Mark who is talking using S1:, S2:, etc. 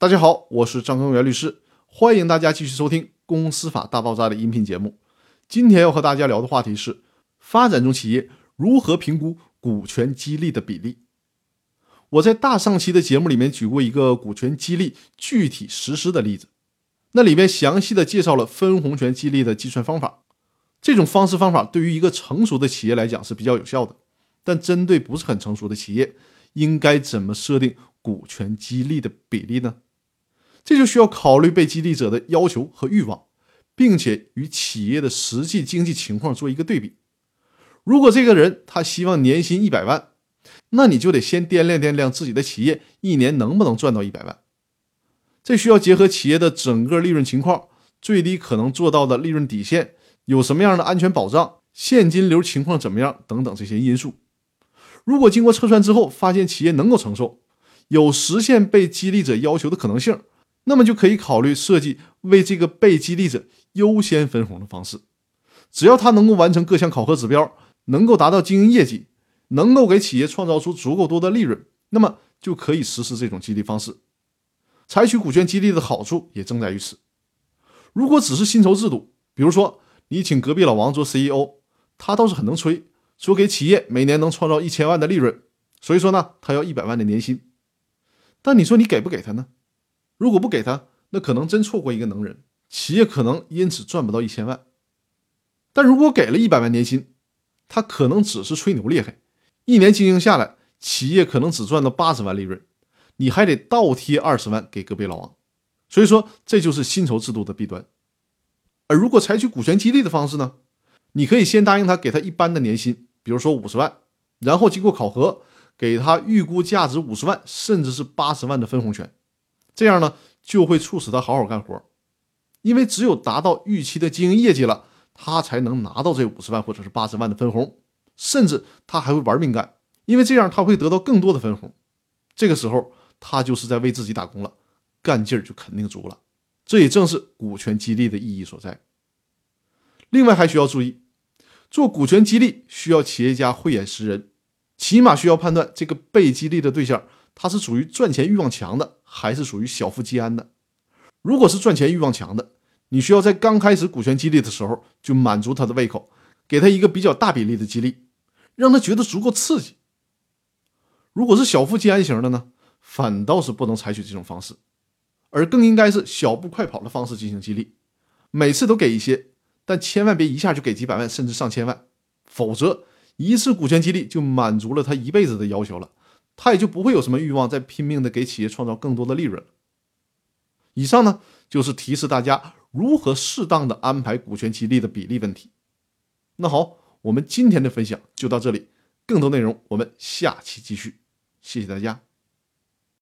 S1: 大家好，我是张根源律师，欢迎大家继续收听《公司法大爆炸》的音频节目。今天要和大家聊的话题是：发展中企业如何评估股权激励的比例。我在大上期的节目里面举过一个股权激励具体实施的例子，那里面详细的介绍了分红权激励的计算方法。这种方式方法对于一个成熟的企业来讲是比较有效的，但针对不是很成熟的企业，应该怎么设定股权激励的比例呢？这就需要考虑被激励者的要求和欲望，并且与企业的实际经济情况做一个对比。如果这个人他希望年薪一百万，那你就得先掂量掂量自己的企业一年能不能赚到一百万。这需要结合企业的整个利润情况、最低可能做到的利润底线、有什么样的安全保障、现金流情况怎么样等等这些因素。如果经过测算之后发现企业能够承受，有实现被激励者要求的可能性。那么就可以考虑设计为这个被激励者优先分红的方式，只要他能够完成各项考核指标，能够达到经营业绩，能够给企业创造出足够多的利润，那么就可以实施这种激励方式。采取股权激励的好处也正在于此。如果只是薪酬制度，比如说你请隔壁老王做 CEO，他倒是很能吹，说给企业每年能创造一千万的利润，所以说呢，他要一百万的年薪。但你说你给不给他呢？如果不给他，那可能真错过一个能人，企业可能因此赚不到一千万。但如果给了一百万年薪，他可能只是吹牛厉害，一年经营下来，企业可能只赚到八十万利润，你还得倒贴二十万给隔壁老王。所以说，这就是薪酬制度的弊端。而如果采取股权激励的方式呢？你可以先答应他给他一般的年薪，比如说五十万，然后经过考核，给他预估价值五十万甚至是八十万的分红权。这样呢，就会促使他好好干活，因为只有达到预期的经营业绩了，他才能拿到这五十万或者是八十万的分红，甚至他还会玩命干，因为这样他会得到更多的分红。这个时候，他就是在为自己打工了，干劲儿就肯定足了。这也正是股权激励的意义所在。另外还需要注意，做股权激励需要企业家慧眼识人，起码需要判断这个被激励的对象。他是属于赚钱欲望强的，还是属于小富即安的？如果是赚钱欲望强的，你需要在刚开始股权激励的时候就满足他的胃口，给他一个比较大比例的激励，让他觉得足够刺激。如果是小富即安型的呢，反倒是不能采取这种方式，而更应该是小步快跑的方式进行激励，每次都给一些，但千万别一下就给几百万甚至上千万，否则一次股权激励就满足了他一辈子的要求了。他也就不会有什么欲望再拼命的给企业创造更多的利润了。以上呢就是提示大家如何适当的安排股权激励的比例问题。那好，我们今天的分享就到这里，更多内容我们下期继续，谢谢大家。